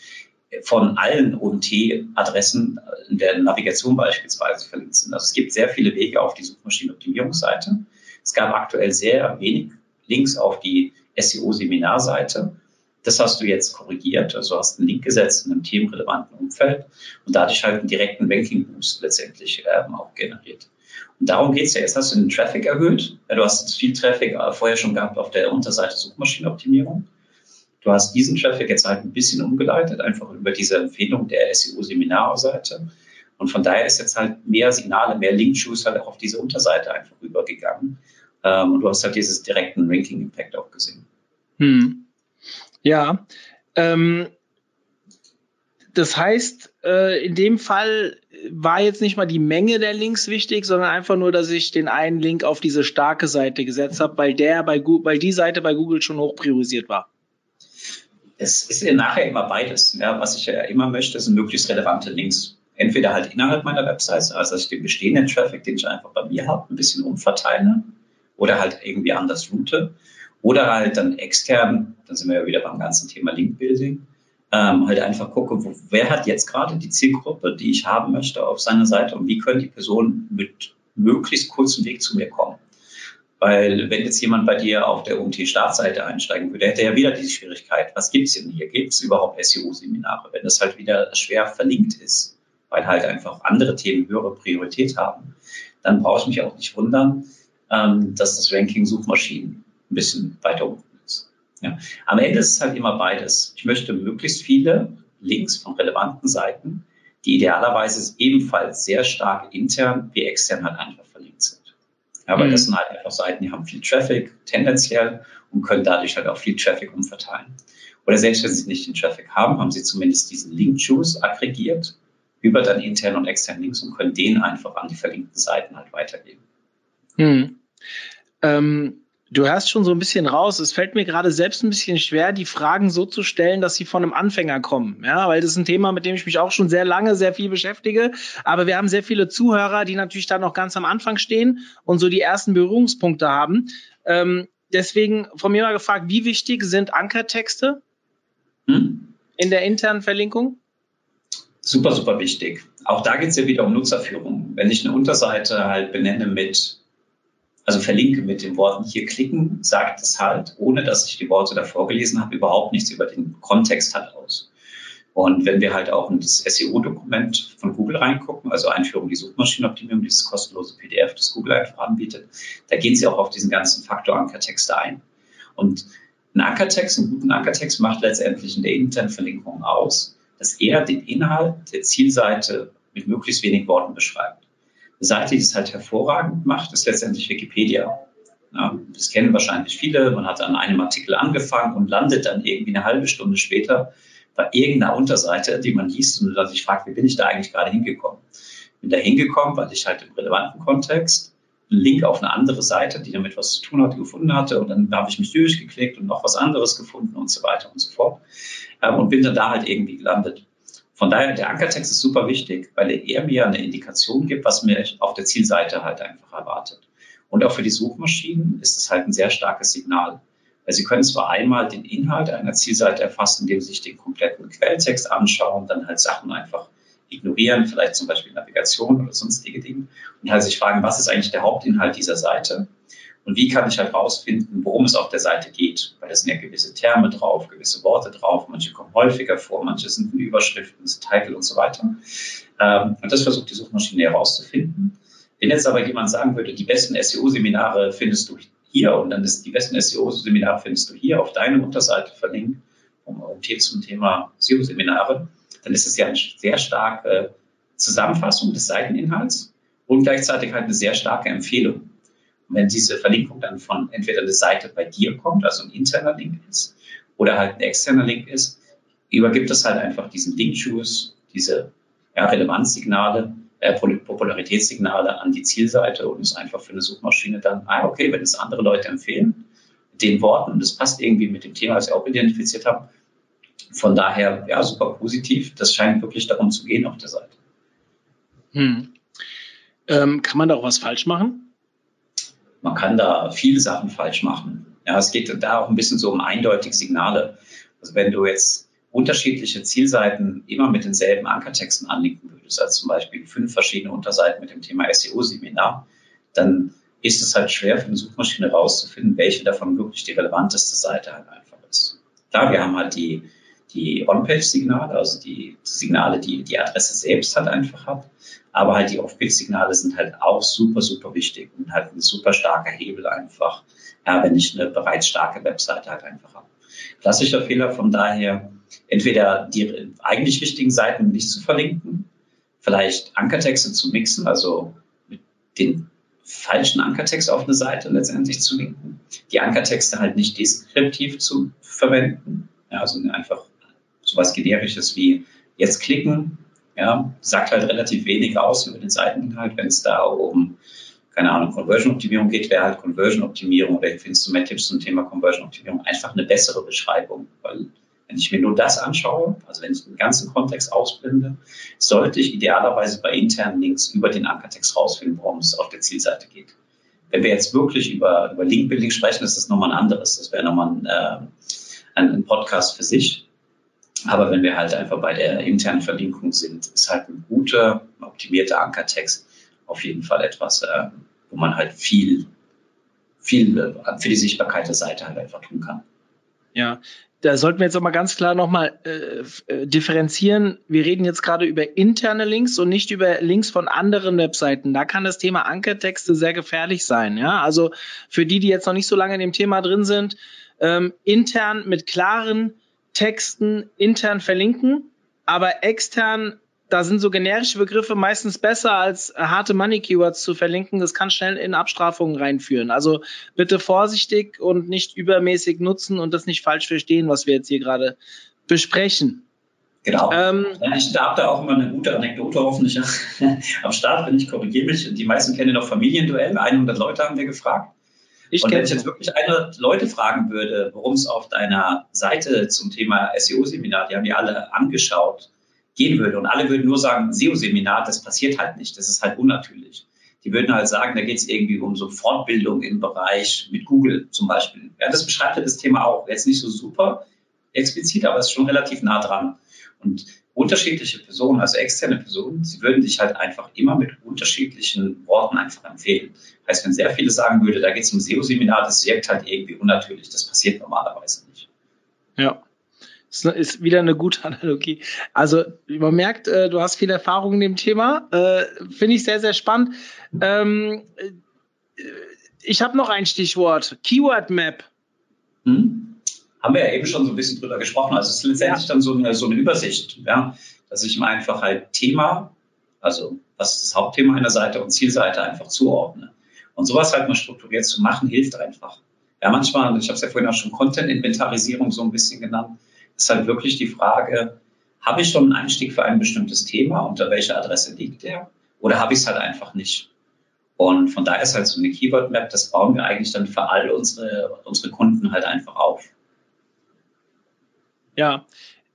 von allen OMT-Adressen in der Navigation beispielsweise verlinkt sind. Also es gibt sehr viele Wege auf die Suchmaschinenoptimierungsseite. Es gab aktuell sehr wenig Links auf die SEO-Seminarseite. Das hast du jetzt korrigiert, also hast einen Link gesetzt in einem themenrelevanten Umfeld und dadurch halt einen direkten Ranking-Boost letztendlich ähm, auch generiert. Und darum geht's ja. Jetzt hast du den Traffic erhöht. Du hast viel Traffic äh, vorher schon gehabt auf der Unterseite Suchmaschinenoptimierung. Du hast diesen Traffic jetzt halt ein bisschen umgeleitet, einfach über diese Empfehlung der SEO-Seminarseite. Und von daher ist jetzt halt mehr Signale, mehr Link-Juice halt auch auf diese Unterseite einfach rübergegangen. Ähm, und du hast halt dieses direkten Ranking-Impact auch gesehen. Hm. Ja. Ähm, das heißt, äh, in dem Fall war jetzt nicht mal die Menge der Links wichtig, sondern einfach nur, dass ich den einen Link auf diese starke Seite gesetzt habe, weil der bei Google, weil die Seite bei Google schon hoch priorisiert war es ist ja nachher immer beides. Ja, was ich ja immer möchte, sind möglichst relevante Links. Entweder halt innerhalb meiner Website, also dass ich den bestehenden Traffic, den ich einfach bei mir habe, ein bisschen umverteile oder halt irgendwie anders route. Oder halt dann extern, dann sind wir ja wieder beim ganzen Thema Link-Building, ähm, halt einfach gucke, wo, wer hat jetzt gerade die Zielgruppe, die ich haben möchte auf seiner Seite und wie können die Personen mit möglichst kurzem Weg zu mir kommen. Weil wenn jetzt jemand bei dir auf der UMT-Startseite einsteigen würde, hätte er ja wieder diese Schwierigkeit. Was gibt's denn hier? Gibt es überhaupt SEO-Seminare? Wenn das halt wieder schwer verlinkt ist, weil halt einfach andere Themen höhere Priorität haben, dann brauche ich mich auch nicht wundern, ähm, dass das Ranking Suchmaschinen ein bisschen weiter unten ist. Ja. Am Ende ist es halt immer beides. Ich möchte möglichst viele Links von relevanten Seiten, die idealerweise ebenfalls sehr stark intern wie extern halt einfach verlinkt sind. Ja, weil mhm. das sind halt einfach Seiten, die haben viel Traffic tendenziell und können dadurch halt auch viel Traffic umverteilen. Oder selbst wenn sie nicht den Traffic haben, haben sie zumindest diesen Link-Juice aggregiert über dann interne und externe Links und können den einfach an die verlinkten Seiten halt weitergeben. Mhm. Ähm, Du hörst schon so ein bisschen raus. Es fällt mir gerade selbst ein bisschen schwer, die Fragen so zu stellen, dass sie von einem Anfänger kommen. Ja, weil das ist ein Thema, mit dem ich mich auch schon sehr lange, sehr viel beschäftige. Aber wir haben sehr viele Zuhörer, die natürlich da noch ganz am Anfang stehen und so die ersten Berührungspunkte haben. Ähm, deswegen von mir mal gefragt, wie wichtig sind Ankertexte hm? in der internen Verlinkung? Super, super wichtig. Auch da geht es ja wieder um Nutzerführung. Wenn ich eine Unterseite halt benenne mit also verlinke mit den Worten hier klicken, sagt es halt, ohne dass ich die Worte davor gelesen habe, überhaupt nichts über den Kontext halt aus. Und wenn wir halt auch in das SEO-Dokument von Google reingucken, also Einführung in die Suchmaschinenoptimierung, dieses kostenlose PDF, das Google einfach anbietet, da gehen sie auch auf diesen ganzen Faktor Ankertexte ein. Und ein Ankertext, einen guten Ankertext macht letztendlich in der internen Verlinkung aus, dass er den Inhalt der Zielseite mit möglichst wenig Worten beschreibt. Seite, die es halt hervorragend macht, ist letztendlich Wikipedia. Das kennen wahrscheinlich viele. Man hat an einem Artikel angefangen und landet dann irgendwie eine halbe Stunde später bei irgendeiner Unterseite, die man liest und dann sich fragt, wie bin ich da eigentlich gerade hingekommen? Bin da hingekommen, weil ich halt im relevanten Kontext einen Link auf eine andere Seite, die damit was zu tun hatte, gefunden hatte. Und dann habe ich mich durchgeklickt und noch was anderes gefunden und so weiter und so fort. Ähm, und bin dann da halt irgendwie gelandet. Von daher, der Ankertext ist super wichtig, weil er mir eine Indikation gibt, was mir auf der Zielseite halt einfach erwartet. Und auch für die Suchmaschinen ist es halt ein sehr starkes Signal. Weil sie können zwar einmal den Inhalt einer Zielseite erfassen, indem sie sich den kompletten Quelltext anschauen, dann halt Sachen einfach ignorieren, vielleicht zum Beispiel Navigation oder sonstige Dinge und halt sich fragen, was ist eigentlich der Hauptinhalt dieser Seite und wie kann ich halt rausfinden, worum es auf der Seite geht, weil da sind ja gewisse Terme drauf, gewisse Worte drauf, manche kommen häufiger vor, manche sind in Überschriften, Titel und so weiter. Ähm, und das versucht die Suchmaschine herauszufinden. Wenn jetzt aber jemand sagen würde, die besten SEO-Seminare findest du hier und dann ist die besten SEO-Seminare findest du hier auf deiner Unterseite verlinkt, um, um zum Thema SEO-Seminare, dann ist es ja eine sehr starke Zusammenfassung des Seiteninhalts und gleichzeitig halt eine sehr starke Empfehlung. Und wenn diese Verlinkung dann von entweder eine Seite bei dir kommt, also ein interner Link ist, oder halt ein externer Link ist, übergibt es halt einfach diesen Link-Choose, diese ja, Relevanzsignale, äh, Popularitätssignale an die Zielseite und ist einfach für eine Suchmaschine dann, ah, okay, wenn es andere Leute empfehlen, den Worten, und das passt irgendwie mit dem Thema, das wir auch identifiziert haben, von daher, ja, super positiv. Das scheint wirklich darum zu gehen auf der Seite. Hm. Ähm, kann man da auch was falsch machen? Man kann da viele Sachen falsch machen. Ja, es geht da auch ein bisschen so um eindeutige Signale. Also wenn du jetzt unterschiedliche Zielseiten immer mit denselben Ankertexten anlinken würdest, als zum Beispiel fünf verschiedene Unterseiten mit dem Thema SEO-Seminar, dann ist es halt schwer für eine Suchmaschine herauszufinden, welche davon wirklich die relevanteste Seite halt einfach ist. Klar, wir haben halt die die On-Page-Signale, also die Signale, die die Adresse selbst halt einfach hat. Aber halt die Off-Page-Signale sind halt auch super, super wichtig und halt ein super starker Hebel einfach, ja, wenn ich eine bereits starke Webseite halt einfach habe. Klassischer Fehler von daher, entweder die eigentlich wichtigen Seiten nicht zu verlinken, vielleicht Ankertexte zu mixen, also mit den falschen Ankertext auf eine Seite letztendlich zu linken, die Ankertexte halt nicht deskriptiv zu verwenden, ja, also einfach sowas generisches wie jetzt klicken, ja, sagt halt relativ wenig aus über den Seiteninhalt. Wenn es da um, keine Ahnung, Conversion-Optimierung geht, wäre halt Conversion-Optimierung oder findest du mehr Tipps zum Thema Conversion-Optimierung einfach eine bessere Beschreibung, weil wenn ich mir nur das anschaue, also wenn ich den ganzen Kontext ausblende, sollte ich idealerweise bei internen Links über den Ankertext rausfinden, worum es auf der Zielseite geht. Wenn wir jetzt wirklich über, über Link-Building sprechen, ist das nochmal ein anderes. Das wäre nochmal ein, äh, ein, ein Podcast für sich. Aber wenn wir halt einfach bei der internen Verlinkung sind, ist halt ein guter, optimierter Ankertext auf jeden Fall etwas, äh, wo man halt viel, viel äh, für die Sichtbarkeit der Seite halt einfach tun kann. Ja, da sollten wir jetzt auch mal ganz klar nochmal äh, äh, differenzieren. Wir reden jetzt gerade über interne Links und nicht über Links von anderen Webseiten. Da kann das Thema Ankertexte sehr gefährlich sein. Ja, also für die, die jetzt noch nicht so lange in dem Thema drin sind, ähm, intern mit klaren Texten intern verlinken, aber extern, da sind so generische Begriffe meistens besser als harte Money Keywords zu verlinken. Das kann schnell in Abstrafungen reinführen. Also bitte vorsichtig und nicht übermäßig nutzen und das nicht falsch verstehen, was wir jetzt hier gerade besprechen. Genau. Ähm, ich darf da auch immer eine gute Anekdote hoffentlich *laughs* am Start, wenn ich korrigiere mich. Die meisten kennen noch Familienduell. 100 Leute haben wir gefragt. Ich und wenn ich jetzt wirklich eine Leute fragen würde, worum es auf deiner Seite zum Thema SEO-Seminar, die haben die alle angeschaut, gehen würde und alle würden nur sagen, SEO-Seminar, das passiert halt nicht, das ist halt unnatürlich. Die würden halt sagen, da geht es irgendwie um so Fortbildung im Bereich mit Google zum Beispiel. Ja, das beschreibt ja das Thema auch. Jetzt nicht so super explizit, aber es ist schon relativ nah dran. Und unterschiedliche Personen, also externe Personen, sie würden dich halt einfach immer mit unterschiedlichen Worten einfach empfehlen. Heißt, wenn sehr viele sagen würde, da geht es um SEO-Seminar, das wirkt halt irgendwie unnatürlich. Das passiert normalerweise nicht. Ja. Das ist wieder eine gute Analogie. Also man merkt, äh, du hast viel Erfahrung in dem Thema. Äh, Finde ich sehr, sehr spannend. Ähm, äh, ich habe noch ein Stichwort. Keyword Map. Hm? Haben wir ja eben schon so ein bisschen drüber gesprochen. Also es ist letztendlich ja. dann so eine, so eine Übersicht, ja, dass ich mir einfach halt Thema, also was ist das Hauptthema einer Seite und Zielseite einfach zuordne. Und sowas halt mal strukturiert zu machen, hilft einfach. Ja, manchmal, ich habe es ja vorhin auch schon Content-Inventarisierung so ein bisschen genannt, ist halt wirklich die Frage, habe ich schon einen Einstieg für ein bestimmtes Thema, unter welcher Adresse liegt der? Oder habe ich es halt einfach nicht? Und von daher ist halt so eine Keyword-Map, das bauen wir eigentlich dann für all unsere, unsere Kunden halt einfach auf. Ja,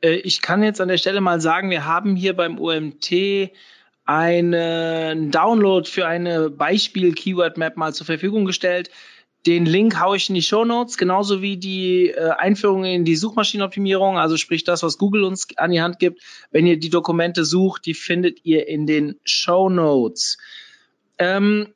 äh, ich kann jetzt an der Stelle mal sagen, wir haben hier beim OMT einen Download für eine Beispiel-Keyword-Map mal zur Verfügung gestellt. Den Link haue ich in die Show Notes, genauso wie die äh, Einführung in die Suchmaschinenoptimierung, also sprich das, was Google uns an die Hand gibt. Wenn ihr die Dokumente sucht, die findet ihr in den Show Notes. Ähm,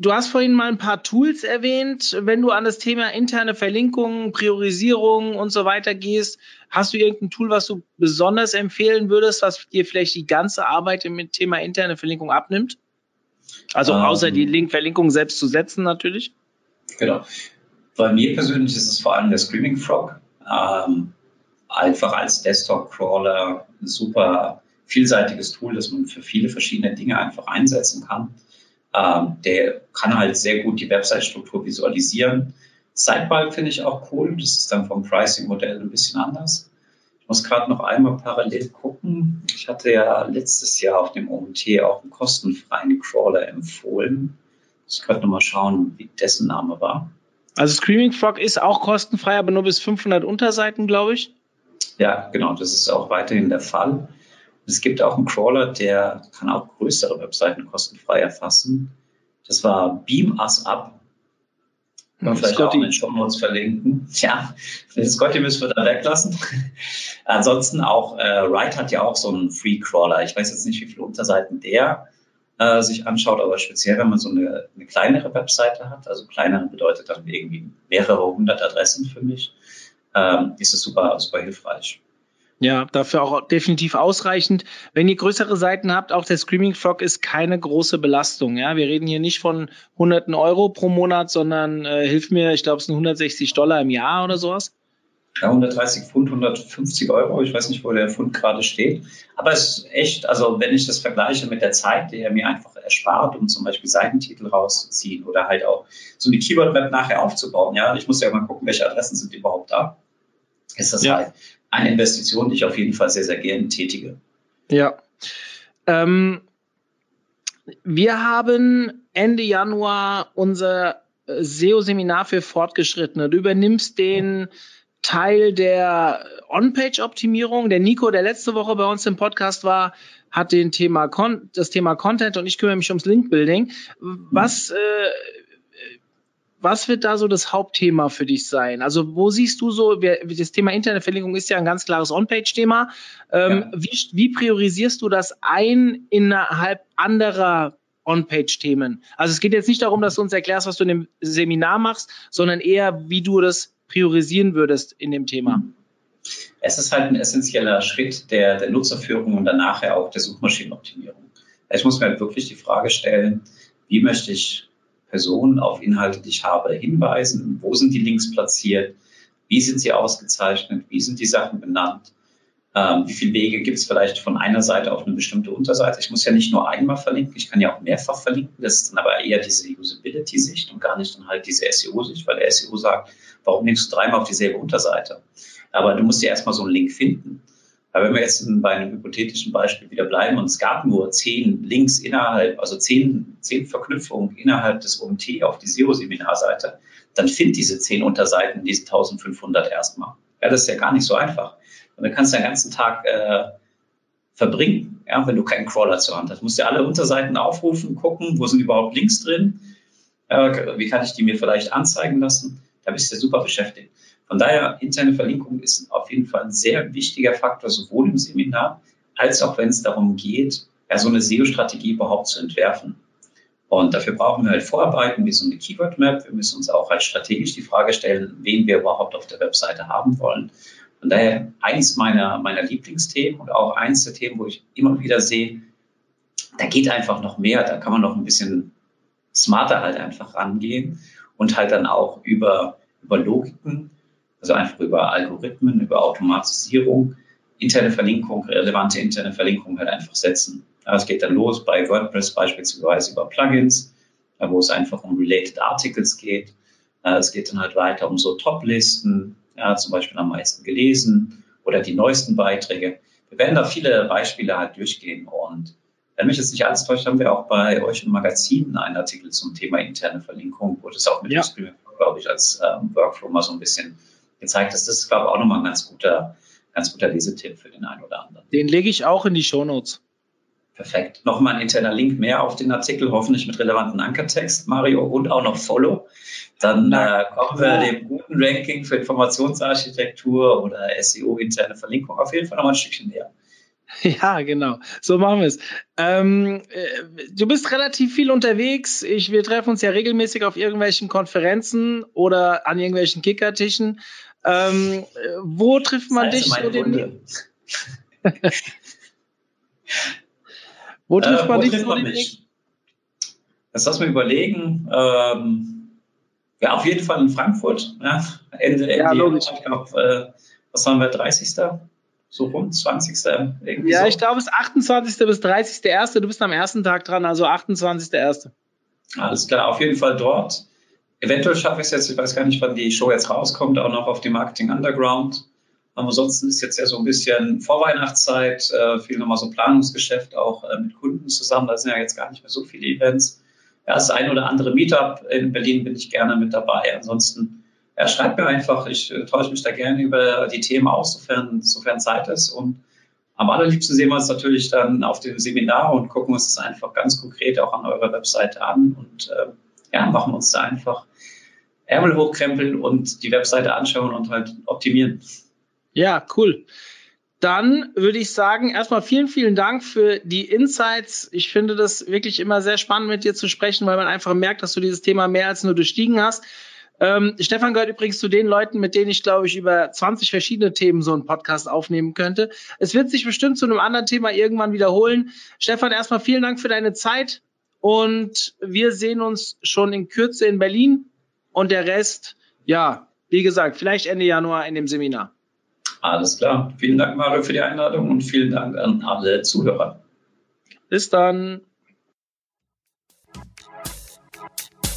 du hast vorhin mal ein paar Tools erwähnt. Wenn du an das Thema interne Verlinkungen, Priorisierung und so weiter gehst, hast du irgendein Tool, was du besonders empfehlen würdest, was dir vielleicht die ganze Arbeit im Thema interne Verlinkung abnimmt? Also um, außer die ähm. Link Verlinkung selbst zu setzen natürlich. Genau. Bei mir persönlich ist es vor allem der Screaming Frog. Ähm, einfach als Desktop-Crawler ein super vielseitiges Tool, das man für viele verschiedene Dinge einfach einsetzen kann. Ähm, der kann halt sehr gut die Website-Struktur visualisieren. Sidebar finde ich auch cool. Das ist dann vom Pricing-Modell ein bisschen anders. Ich muss gerade noch einmal parallel gucken. Ich hatte ja letztes Jahr auf dem OMT auch einen kostenfreien Crawler empfohlen. Ich gerade nochmal schauen, wie dessen Name war. Also Screaming Frog ist auch kostenfrei, aber nur bis 500 Unterseiten, glaube ich. Ja, genau, das ist auch weiterhin der Fall. Es gibt auch einen Crawler, der kann auch größere Webseiten kostenfrei erfassen. Das war Beam Us Up. Wir vielleicht Scotty. auch in den Show Notes verlinken. Ja, Scotty müssen wir da weglassen. *laughs* Ansonsten auch, äh, Wright hat ja auch so einen Free Crawler. Ich weiß jetzt nicht, wie viele Unterseiten der äh, sich anschaut, aber speziell, wenn man so eine, eine kleinere Webseite hat, also kleinere bedeutet dann irgendwie mehrere hundert Adressen für mich, ähm, ist es super, super hilfreich. Ja, dafür auch definitiv ausreichend. Wenn ihr größere Seiten habt, auch der Screaming Frog ist keine große Belastung. Ja, wir reden hier nicht von hunderten Euro pro Monat, sondern äh, hilf mir, ich glaube, es sind 160 Dollar im Jahr oder sowas. Ja, 130 Pfund, 150 Euro. Ich weiß nicht, wo der Pfund gerade steht. Aber es ist echt, also wenn ich das vergleiche mit der Zeit, die er mir einfach erspart, um zum Beispiel Seitentitel rauszuziehen oder halt auch so eine Keyword-Map nachher aufzubauen. Ja, ich muss ja mal gucken, welche Adressen sind überhaupt da. Ist das ja. halt eine Investition, die ich auf jeden Fall sehr, sehr gerne tätige. Ja. Ähm, wir haben Ende Januar unser äh, SEO-Seminar für Fortgeschrittene. Du übernimmst den Teil der On-Page-Optimierung. Der Nico, der letzte Woche bei uns im Podcast war, hat den Thema Con das Thema Content und ich kümmere mich ums Link-Building. Was, äh, was wird da so das Hauptthema für dich sein? Also wo siehst du so, das Thema interne Verlinkung ist ja ein ganz klares On-Page-Thema. Ähm, ja. wie, wie priorisierst du das ein innerhalb anderer On-Page-Themen? Also es geht jetzt nicht darum, dass du uns erklärst, was du in dem Seminar machst, sondern eher, wie du das priorisieren würdest in dem Thema? Es ist halt ein essentieller Schritt der, der Nutzerführung und danach ja auch der Suchmaschinenoptimierung. Ich muss mir halt wirklich die Frage stellen, wie möchte ich Personen auf Inhalte, die ich habe, hinweisen? Wo sind die Links platziert? Wie sind sie ausgezeichnet? Wie sind die Sachen benannt? Ähm, wie viele Wege gibt es vielleicht von einer Seite auf eine bestimmte Unterseite? Ich muss ja nicht nur einmal verlinken, ich kann ja auch mehrfach verlinken. Das ist dann aber eher diese Usability-Sicht und gar nicht dann halt diese SEO-Sicht, weil der SEO sagt, warum linkst du dreimal auf dieselbe Unterseite? Aber du musst ja erstmal so einen Link finden. Aber wenn wir jetzt bei einem hypothetischen Beispiel wieder bleiben und es gab nur zehn Links innerhalb, also zehn, zehn Verknüpfungen innerhalb des OMT auf die SEO-Seminarseite, dann find diese zehn Unterseiten, diese 1500 erstmal. Ja, das ist ja gar nicht so einfach. Und dann kannst du den ganzen Tag äh, verbringen, ja, wenn du keinen Crawler zur Hand hast. Du musst ja alle Unterseiten aufrufen, gucken, wo sind überhaupt Links drin, äh, wie kann ich die mir vielleicht anzeigen lassen. Da bist du super beschäftigt. Von daher, interne Verlinkung ist auf jeden Fall ein sehr wichtiger Faktor, sowohl im Seminar als auch wenn es darum geht, ja, so eine SEO-Strategie überhaupt zu entwerfen. Und dafür brauchen wir halt Vorarbeiten wie so eine Keyword Map. Wir müssen uns auch halt strategisch die Frage stellen, wen wir überhaupt auf der Webseite haben wollen. Von daher eins meiner, meiner Lieblingsthemen und auch eins der Themen, wo ich immer wieder sehe, da geht einfach noch mehr, da kann man noch ein bisschen smarter halt einfach rangehen und halt dann auch über, über Logiken, also einfach über Algorithmen, über Automatisierung, interne Verlinkung, relevante interne Verlinkung halt einfach setzen. Es geht dann los bei WordPress beispielsweise über Plugins, wo es einfach um Related Articles geht. Es geht dann halt weiter um so Top-Listen, ja, zum Beispiel am meisten gelesen oder die neuesten Beiträge. Wir werden da viele Beispiele halt durchgehen und wenn mich jetzt nicht alles täuscht, haben wir auch bei euch im Magazin einen Artikel zum Thema interne Verlinkung, wo das auch mit ja. glaube ich, als ähm, Workflow mal so ein bisschen gezeigt ist. Das ist, glaube ich, auch nochmal ein ganz guter, ganz guter Lesetipp für den einen oder anderen. Den lege ich auch in die Shownotes. Perfekt. Nochmal ein interner Link mehr auf den Artikel, hoffentlich mit relevanten Ankertext, Mario, und auch noch Follow. Dann äh, kommen wir dem guten Ranking für Informationsarchitektur oder SEO interne Verlinkung auf jeden Fall noch mal ein Stückchen näher. *laughs* Ja, genau. So machen wir es. Ähm, äh, du bist relativ viel unterwegs. Ich, wir treffen uns ja regelmäßig auf irgendwelchen Konferenzen oder an irgendwelchen Kickertischen. Ähm, äh, wo trifft man dich? So den... *laughs* wo trifft man äh, wo dich? Man mich? Das lass mal überlegen. Ähm, ja, auf jeden Fall in Frankfurt. Ja, Ende, Ende ja, logisch. Ich glaube, äh, was haben wir, 30 so rum, 20. Irgendwie ja, so. ich glaube, es ist 28. bis 30.1. Du bist am ersten Tag dran, also 28.1. Alles klar, auf jeden Fall dort. Eventuell schaffe ich es jetzt, ich weiß gar nicht, wann die Show jetzt rauskommt, auch noch auf die Marketing Underground. Aber ansonsten ist jetzt ja so ein bisschen Vorweihnachtszeit, äh, viel nochmal so Planungsgeschäft auch äh, mit Kunden zusammen. Da sind ja jetzt gar nicht mehr so viele Events. Ja, das ein oder andere Meetup in Berlin bin ich gerne mit dabei. Ansonsten ja, schreibt mir einfach. Ich äh, tausche mich da gerne über die Themen aus, sofern, sofern Zeit ist. Und am allerliebsten sehen wir uns natürlich dann auf dem Seminar und gucken uns das einfach ganz konkret auch an eurer Webseite an und äh, ja, machen uns da einfach Ärmel hochkrempeln und die Webseite anschauen und halt optimieren. Ja, cool. Dann würde ich sagen, erstmal vielen, vielen Dank für die Insights. Ich finde das wirklich immer sehr spannend, mit dir zu sprechen, weil man einfach merkt, dass du dieses Thema mehr als nur durchstiegen hast. Ähm, Stefan gehört übrigens zu den Leuten, mit denen ich, glaube ich, über 20 verschiedene Themen so einen Podcast aufnehmen könnte. Es wird sich bestimmt zu einem anderen Thema irgendwann wiederholen. Stefan, erstmal vielen Dank für deine Zeit und wir sehen uns schon in Kürze in Berlin und der Rest, ja, wie gesagt, vielleicht Ende Januar in dem Seminar. Alles klar. Vielen Dank, Mario, für die Einladung und vielen Dank an alle Zuhörer. Bis dann.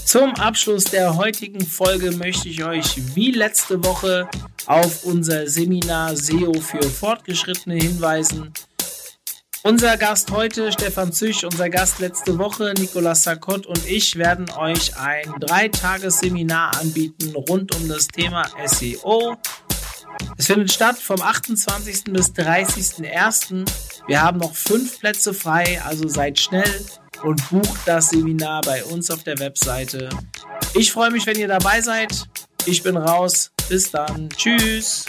Zum Abschluss der heutigen Folge möchte ich euch wie letzte Woche auf unser Seminar SEO für Fortgeschrittene hinweisen. Unser Gast heute, Stefan Züch, unser Gast letzte Woche, Nicolas Sarkot und ich werden euch ein Dreitagesseminar anbieten rund um das Thema SEO. Es findet statt vom 28. bis 30.01. Wir haben noch fünf Plätze frei, also seid schnell und bucht das Seminar bei uns auf der Webseite. Ich freue mich, wenn ihr dabei seid. Ich bin raus. Bis dann. Tschüss.